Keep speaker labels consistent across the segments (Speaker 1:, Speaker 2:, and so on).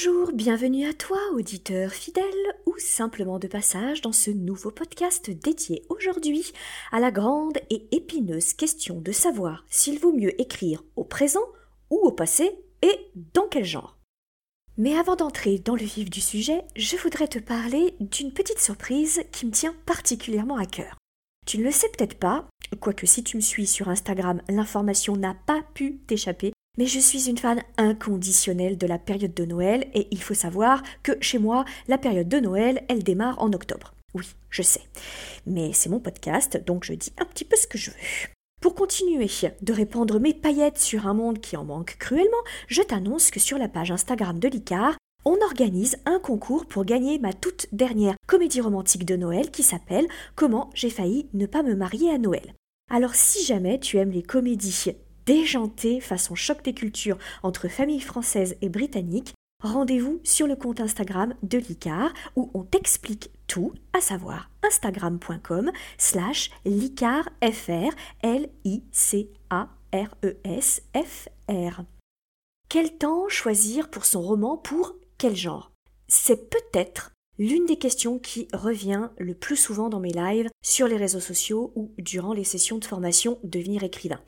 Speaker 1: Bonjour, bienvenue à toi, auditeur fidèle ou simplement de passage dans ce nouveau podcast dédié aujourd'hui à la grande et épineuse question de savoir s'il vaut mieux écrire au présent ou au passé et dans quel genre. Mais avant d'entrer dans le vif du sujet, je voudrais te parler d'une petite surprise qui me tient particulièrement à cœur. Tu ne le sais peut-être pas, quoique si tu me suis sur Instagram, l'information n'a pas pu t'échapper, mais je suis une fan inconditionnelle de la période de Noël et il faut savoir que chez moi, la période de Noël, elle démarre en octobre. Oui, je sais. Mais c'est mon podcast, donc je dis un petit peu ce que je veux. Pour continuer de répandre mes paillettes sur un monde qui en manque cruellement, je t'annonce que sur la page Instagram de l'ICAR, on organise un concours pour gagner ma toute dernière comédie romantique de Noël qui s'appelle Comment j'ai failli ne pas me marier à Noël? Alors si jamais tu aimes les comédies déjanté façon choc des cultures entre familles françaises et britanniques, rendez-vous sur le compte Instagram de l'ICAR où on t'explique tout, à savoir instagram.com slash l'ICARFR, L-I-C-A-R-E-S-F-R. Quel temps choisir pour son roman pour quel genre? C'est peut-être l'une des questions qui revient le plus souvent dans mes lives sur les réseaux sociaux ou durant les sessions de formation Devenir écrivain.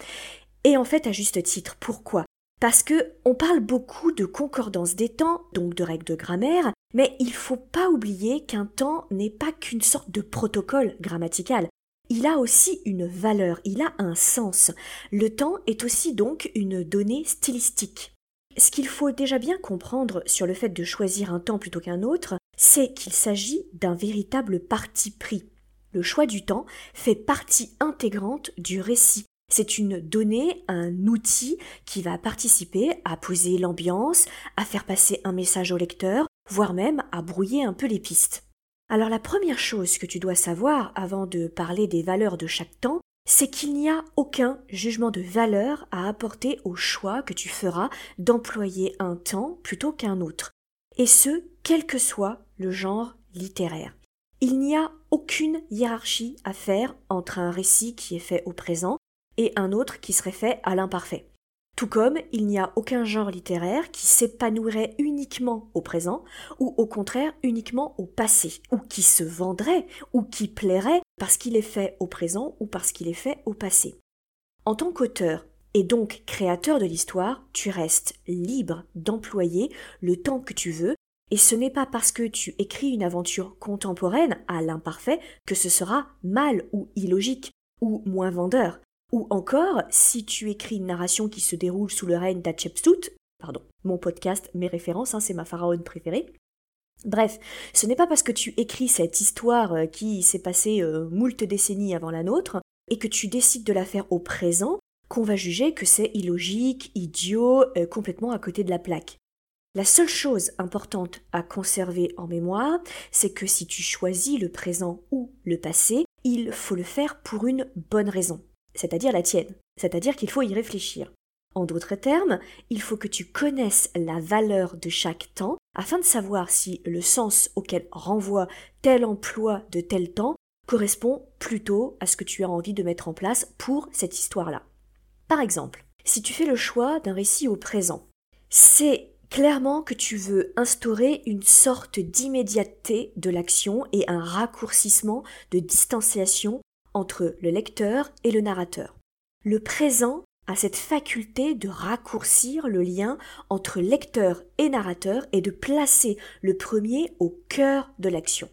Speaker 1: Et en fait, à juste titre, pourquoi? Parce que on parle beaucoup de concordance des temps, donc de règles de grammaire, mais il faut pas oublier qu'un temps n'est pas qu'une sorte de protocole grammatical. Il a aussi une valeur, il a un sens. Le temps est aussi donc une donnée stylistique. Ce qu'il faut déjà bien comprendre sur le fait de choisir un temps plutôt qu'un autre, c'est qu'il s'agit d'un véritable parti pris. Le choix du temps fait partie intégrante du récit, c'est une donnée, un outil qui va participer à poser l'ambiance, à faire passer un message au lecteur, voire même à brouiller un peu les pistes. Alors la première chose que tu dois savoir avant de parler des valeurs de chaque temps, c'est qu'il n'y a aucun jugement de valeur à apporter au choix que tu feras d'employer un temps plutôt qu'un autre, et ce, quel que soit le genre littéraire. Il n'y a aucune hiérarchie à faire entre un récit qui est fait au présent et un autre qui serait fait à l'imparfait. Tout comme il n'y a aucun genre littéraire qui s'épanouirait uniquement au présent, ou au contraire uniquement au passé, ou qui se vendrait, ou qui plairait parce qu'il est fait au présent ou parce qu'il est fait au passé. En tant qu'auteur, et donc créateur de l'histoire, tu restes libre d'employer le temps que tu veux, et ce n'est pas parce que tu écris une aventure contemporaine à l'imparfait que ce sera mal ou illogique, ou moins vendeur. Ou encore, si tu écris une narration qui se déroule sous le règne d'Hatshepsut, pardon, mon podcast, mes références, hein, c'est ma pharaone préférée. Bref, ce n'est pas parce que tu écris cette histoire euh, qui s'est passée euh, moult décennies avant la nôtre, et que tu décides de la faire au présent, qu'on va juger que c'est illogique, idiot, euh, complètement à côté de la plaque. La seule chose importante à conserver en mémoire, c'est que si tu choisis le présent ou le passé, il faut le faire pour une bonne raison c'est-à-dire la tienne, c'est-à-dire qu'il faut y réfléchir. En d'autres termes, il faut que tu connaisses la valeur de chaque temps afin de savoir si le sens auquel renvoie tel emploi de tel temps correspond plutôt à ce que tu as envie de mettre en place pour cette histoire-là. Par exemple, si tu fais le choix d'un récit au présent, c'est clairement que tu veux instaurer une sorte d'immédiateté de l'action et un raccourcissement de distanciation entre le lecteur et le narrateur. Le présent a cette faculté de raccourcir le lien entre lecteur et narrateur et de placer le premier au cœur de l'action.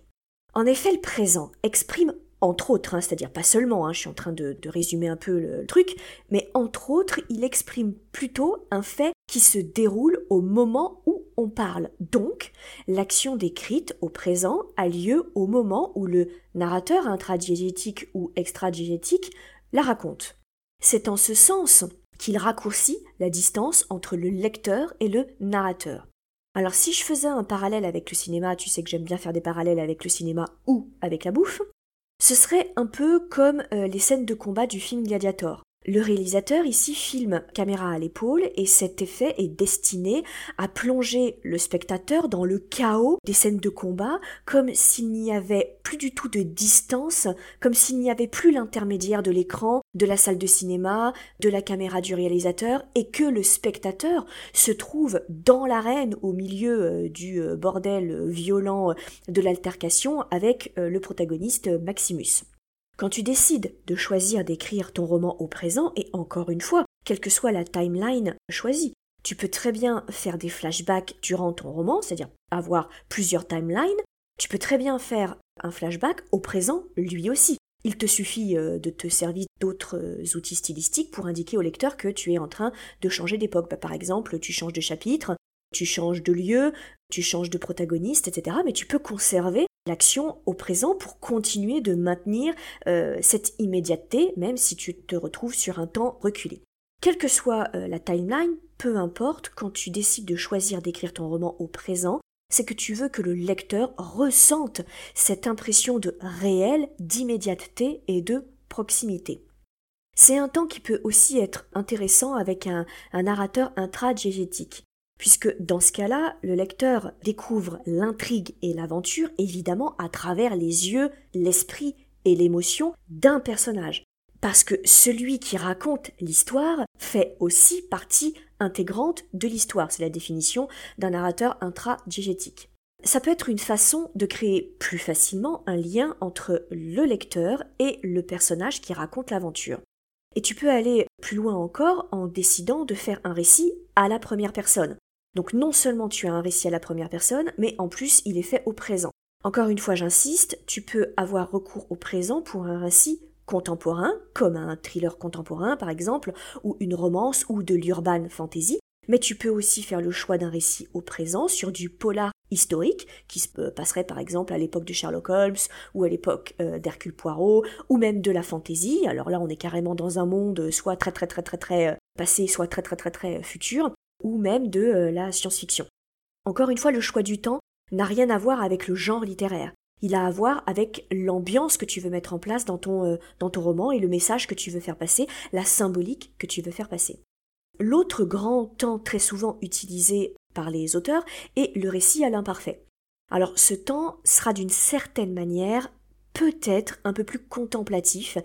Speaker 1: En effet, le présent exprime entre autres, hein, c'est-à-dire pas seulement, hein, je suis en train de, de résumer un peu le truc, mais entre autres, il exprime plutôt un fait qui se déroule au moment où on parle. Donc, l'action décrite au présent a lieu au moment où le narrateur intradiégétique ou extradiégétique la raconte. C'est en ce sens qu'il raccourcit la distance entre le lecteur et le narrateur. Alors si je faisais un parallèle avec le cinéma, tu sais que j'aime bien faire des parallèles avec le cinéma ou avec la bouffe, Ce serait un peu comme les scènes de combat du film Gladiator. Le réalisateur ici filme caméra à l'épaule et cet effet est destiné à plonger le spectateur dans le chaos des scènes de combat comme s'il n'y avait plus du tout de distance, comme s'il n'y avait plus l'intermédiaire de l'écran, de la salle de cinéma, de la caméra du réalisateur et que le spectateur se trouve dans l'arène au milieu euh, du euh, bordel violent de l'altercation avec euh, le protagoniste Maximus. Quand tu décides de choisir d'écrire ton roman au présent, et encore une fois, quelle que soit la timeline choisie, tu peux très bien faire des flashbacks durant ton roman, c'est-à-dire avoir plusieurs timelines, tu peux très bien faire un flashback au présent lui aussi. Il te suffit euh, de te servir d'autres euh, outils stylistiques pour indiquer au lecteur que tu es en train de changer d'époque. Bah, par exemple, tu changes de chapitre, tu changes de lieu, tu changes de protagoniste, etc. Mais tu peux conserver l'action au présent pour continuer de maintenir euh, cette immédiateté, même si tu te retrouves sur un temps reculé. Quelle que soit euh, la timeline, peu importe, quand tu décides de choisir d'écrire ton roman au présent, c'est que tu veux que le lecteur ressente cette impression de réel, d'immédiateté et de proximité. C'est un temps qui peut aussi être intéressant avec un, un narrateur intradiégétique puisque dans ce cas-là, le lecteur découvre l'intrigue et l'aventure évidemment à travers les yeux, l'esprit et l'émotion d'un personnage. Parce que celui qui raconte l'histoire fait aussi partie intégrante de l'histoire. C'est la définition d'un narrateur intradigétique. Ça peut être une façon de créer plus facilement un lien entre le lecteur et le personnage qui raconte l'aventure. Et tu peux aller plus loin encore en décidant de faire un récit à la première personne. Donc non seulement tu as un récit à la première personne, mais en plus il est fait au présent. Encore une fois, j'insiste, tu peux avoir recours au présent pour un récit contemporain, comme un thriller contemporain par exemple, ou une romance ou de l'urban fantasy, mais tu peux aussi faire le choix d'un récit au présent sur du polar historique, qui se euh, passerait par exemple à l'époque de Sherlock Holmes, ou à l'époque euh, d'Hercule Poirot, ou même de la fantasy. Alors là, on est carrément dans un monde soit très très très très très euh, passé, soit très très très très futur ou même de euh, la science-fiction. Encore une fois, le choix du temps n'a rien à voir avec le genre littéraire. Il a à voir avec l'ambiance que tu veux mettre en place euh, dans ton roman et le message que tu veux faire passer, la symbolique que tu veux faire passer. L'autre grand temps très souvent utilisé par les auteurs est le récit à l'imparfait. Alors ce temps sera d'une certaine manière peut-être un peu plus contemplatif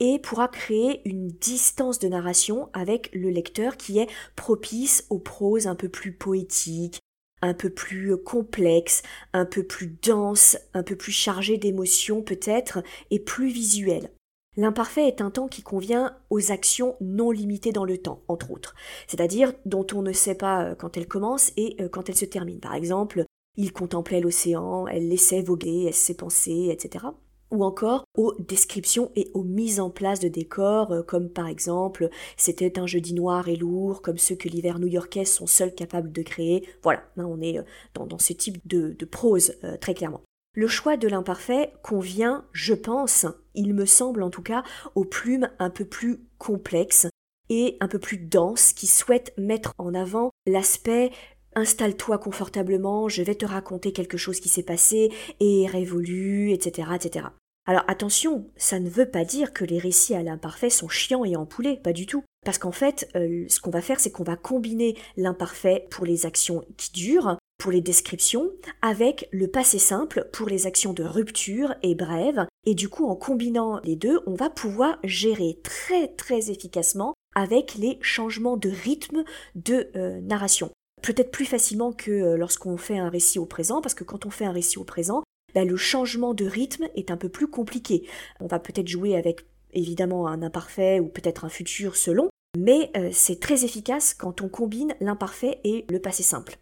Speaker 1: et pourra créer une distance de narration avec le lecteur qui est propice aux proses un peu plus poétiques, un peu plus complexes, un peu plus denses, un peu plus chargées d'émotions peut-être et plus visuelles. L'imparfait est un temps qui convient aux actions non limitées dans le temps, entre autres, c'est-à-dire dont on ne sait pas euh, quand elles commencent et euh, quand elles se terminent. Par exemple, il contemplait l'océan, elle laissait voguer ses pensées, etc ou encore aux descriptions et aux mises en place de décors, euh, comme par exemple c'était un jeudi noir et lourd, comme ceux que l'hiver new-yorkais sont seuls capables de créer. Voilà, on est euh, dans, ce type de, prose euh, très clairement. Le choix de l'imparfait convient, je pense, il me semble en tout cas, aux plumes un peu plus complexes et un peu plus denses qui souhaitent mettre en avant l'aspect installe-toi confortablement, je vais te raconter quelque chose qui s'est passé et révolu, etc., etc. Alors attention, ça ne veut pas dire que les récits à l'imparfait sont chiants et empoulés, pas du tout. Parce qu'en fait, euh, ce qu'on va faire, c'est qu'on va combiner l'imparfait pour les actions qui durent, pour les descriptions, avec le passé simple pour les actions de rupture et brèves. Et du coup, en combinant les deux, on va pouvoir gérer très très efficacement avec les changements de rythme de euh, narration peut-être plus facilement que euh, lorsqu'on fait un récit au présent, parce que quand on fait un récit au présent, bah, le changement de rythme est un peu plus compliqué. On va peut-être jouer avec évidemment un imparfait ou peut-être un futur selon, mais euh, c'est très efficace quand on combine l'imparfait et le passé simple.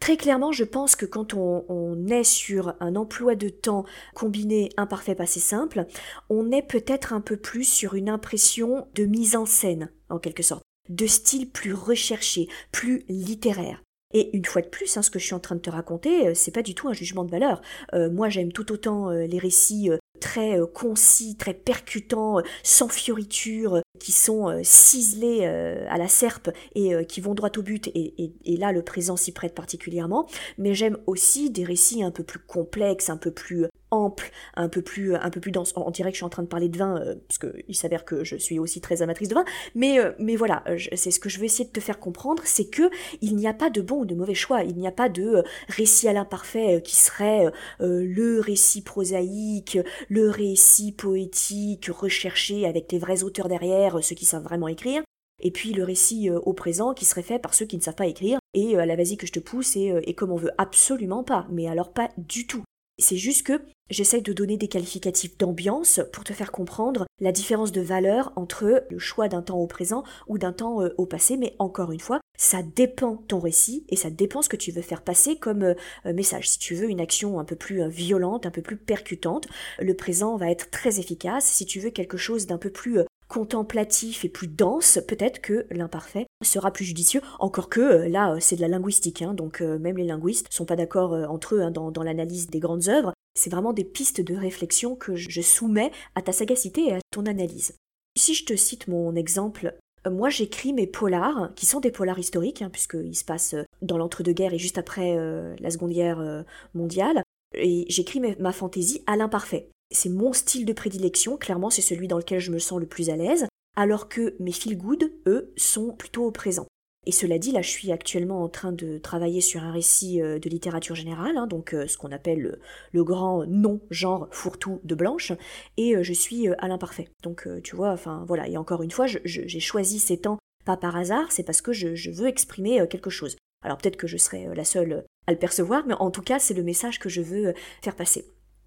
Speaker 1: Très clairement, je pense que quand on, on, est sur un emploi de temps combiné imparfait passé simple, on est peut-être un peu plus sur une impression de mise en scène, en quelque sorte de style plus recherché, plus littéraire. Et une fois de plus, hein, ce que je suis en train de te raconter, euh, c'est pas du tout un jugement de valeur. Euh, moi, j'aime tout autant euh, les récits très concis, très percutants, sans fioritures, qui sont ciselés à la serpe et qui vont droit au but. Et, et là, le présent s'y prête particulièrement. Mais j'aime aussi des récits un peu plus complexes, un peu plus ample, un peu plus, un peu plus dense. On dirait que je suis en train de parler de vin, euh, parce qu'il s'avère que je suis aussi très amatrice de vin, mais, euh, mais voilà, c'est ce que je veux essayer de te faire comprendre, c'est que il n'y a pas de bon ou de mauvais choix, il n'y a pas de récit à l'imparfait qui serait le récit prosaïque, le récit poétique recherché avec les vrais auteurs derrière, ceux qui savent vraiment écrire, et puis le récit au présent qui serait fait par ceux qui ne savent pas écrire, et la vas-y que je te pousse, et, et comme on veut absolument pas, mais alors pas du tout. C'est juste que j'essaye de donner des qualificatifs d'ambiance pour te faire comprendre la différence de valeur entre le choix d'un temps au présent ou d'un temps euh, au passé, mais encore une fois, ça dépend ton récit et ça dépend ce que tu veux faire passer comme euh, euh, message. Si tu veux une action un peu plus violente, un peu plus percutante, le présent va être très efficace. Si tu veux quelque chose d'un peu plus contemplatif et plus dense, peut-être que l'imparfait sera plus judicieux, encore que euh, là euh, c'est de la linguistique, hein, donc euh, même les linguistes sont pas d'accord entre eux hein, dans, l'analyse des grandes œuvres, c'est vraiment des pistes de réflexion que je soumets à ta sagacité et à ton analyse. Si je te cite mon exemple, moi j'écris mes polars, qui sont des polars historiques, hein, puisqu'ils se passent dans l'entre-deux-guerres et juste après la Seconde Guerre mondiale, et j'écris ma fantaisie à l'imparfait. C'est mon style de prédilection, clairement c'est celui dans lequel je me sens le plus à l'aise, alors que mes feel good, eux, sont plutôt au présent. Et cela dit, là, je suis actuellement en train de travailler sur un récit euh, de littérature générale, hein, donc euh, ce qu'on appelle le, grand non-genre fourre-tout de Blanche, et euh, je suis à l'imparfait. Donc, tu vois, enfin voilà, et encore une fois, j'ai choisi ces temps pas par hasard, c'est parce que je, je veux exprimer quelque chose. Alors peut-être que je serai la seule à le percevoir, mais en tout cas, c'est le message que je veux faire passer.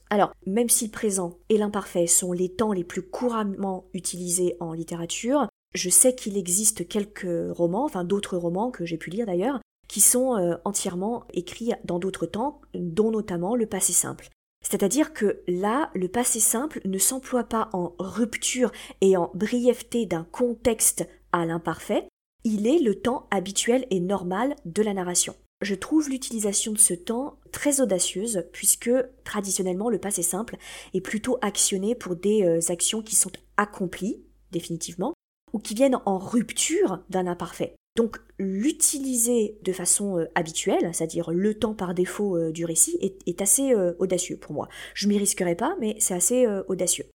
Speaker 1: Alors, même si le présent et l'imparfait sont les temps les plus couramment utilisés en littérature, je sais qu'il existe quelques romans, enfin d'autres romans que j'ai pu lire d'ailleurs, qui sont euh, entièrement écrits dans d'autres temps, dont notamment le passé simple. C'est-à-dire que là, le passé simple ne s'emploie pas en rupture et en brièveté d'un contexte à l'imparfait, il est le temps habituel et normal de la narration. Je trouve l'utilisation de ce temps très audacieuse puisque traditionnellement le passé simple est plutôt actionné pour des euh, actions qui sont accomplies définitivement ou qui viennent en rupture d'un imparfait. Donc l'utiliser de façon euh, habituelle, c'est-à-dire le temps par défaut euh, du récit, est, assez audacieux pour moi. Je m'y risquerai pas, mais c'est assez audacieux.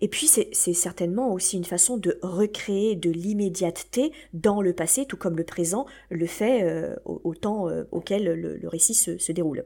Speaker 1: Et puis c'est certainement aussi une façon de recréer de l'immédiateté dans le passé, tout comme le présent le fait au, temps auquel le, récit se, déroule.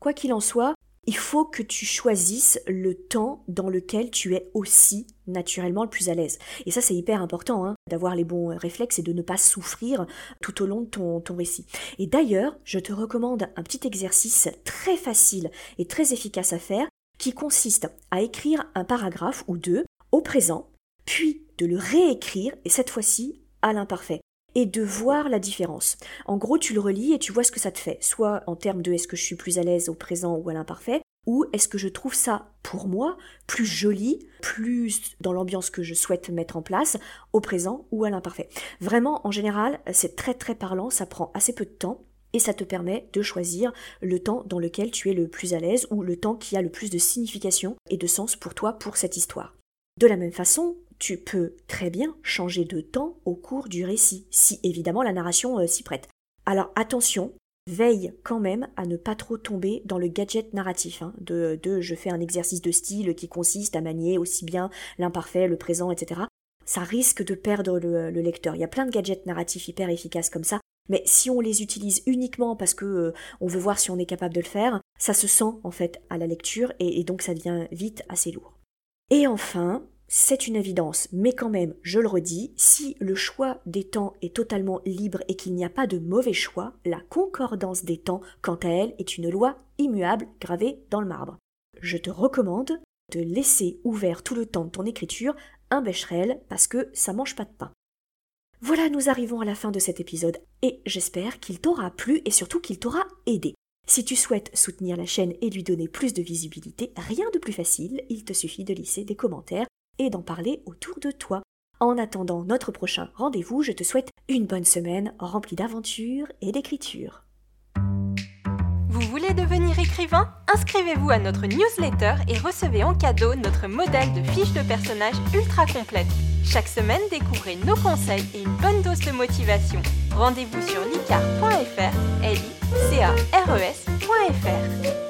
Speaker 1: Quoi qu'il en soit, il faut que tu choisisses le temps dans lequel tu es aussi naturellement le plus à l'aise. Et ça, c'est hyper important, hein, d'avoir les bons réflexes et de ne pas souffrir tout au long de ton, ton récit. Et d'ailleurs, je te recommande un petit exercice très facile et très efficace à faire qui consiste à écrire un paragraphe ou deux au présent, puis de le réécrire, et cette fois-ci à l'imparfait, et de voir la différence. En gros, tu le relis et tu vois ce que ça te fait, soit en termes de est-ce que je suis plus à l'aise au présent ou à l'imparfait, ou est-ce que je trouve ça, pour moi, plus joli, plus dans l'ambiance que je souhaite mettre en place, au présent ou à l'imparfait. Vraiment, en général, c'est très très parlant, ça prend assez peu de temps, et ça te permet de choisir le temps dans lequel tu es le plus à l'aise ou le temps qui a le plus de signification et de sens pour toi pour cette histoire. De la même façon, tu peux très bien changer de temps au cours du récit, si évidemment la narration euh, s'y prête. Alors attention, veille quand même à ne pas trop tomber dans le gadget narratif, hein, de, je fais un exercice de style qui consiste à manier aussi bien l'imparfait, le présent, etc. Ça risque de perdre le, le lecteur. Il y a plein de gadgets narratifs hyper efficaces comme ça. Mais si on les utilise uniquement parce que euh, on veut voir si on est capable de le faire, ça se sent en fait à la lecture et, donc ça devient vite assez lourd. Et enfin, c'est une évidence, mais quand même, je le redis, si le choix des temps est totalement libre et qu'il n'y a pas de mauvais choix, la concordance des temps, quant à elle, est une loi immuable gravée dans le marbre. Je te recommande de laisser ouvert tout le temps de ton écriture un bécherel parce que ça mange pas de pain. Voilà, nous arrivons à la fin de cet épisode et j'espère qu'il t'aura plu et surtout qu'il t'aura aidé. Si tu souhaites soutenir la chaîne et lui donner plus de visibilité, rien de plus facile, il te suffit de laisser des commentaires et d'en parler autour de toi. En attendant notre prochain rendez-vous, je te souhaite une bonne semaine remplie d'aventures et d'écriture.
Speaker 2: Vous voulez devenir écrivain? Inscrivez-vous à notre newsletter et recevez en cadeau notre modèle de fiche de personnage ultra complète. Chaque semaine, découvrez nos conseils et une bonne dose de motivation. Rendez-vous sur licar.fr, l i c a r e.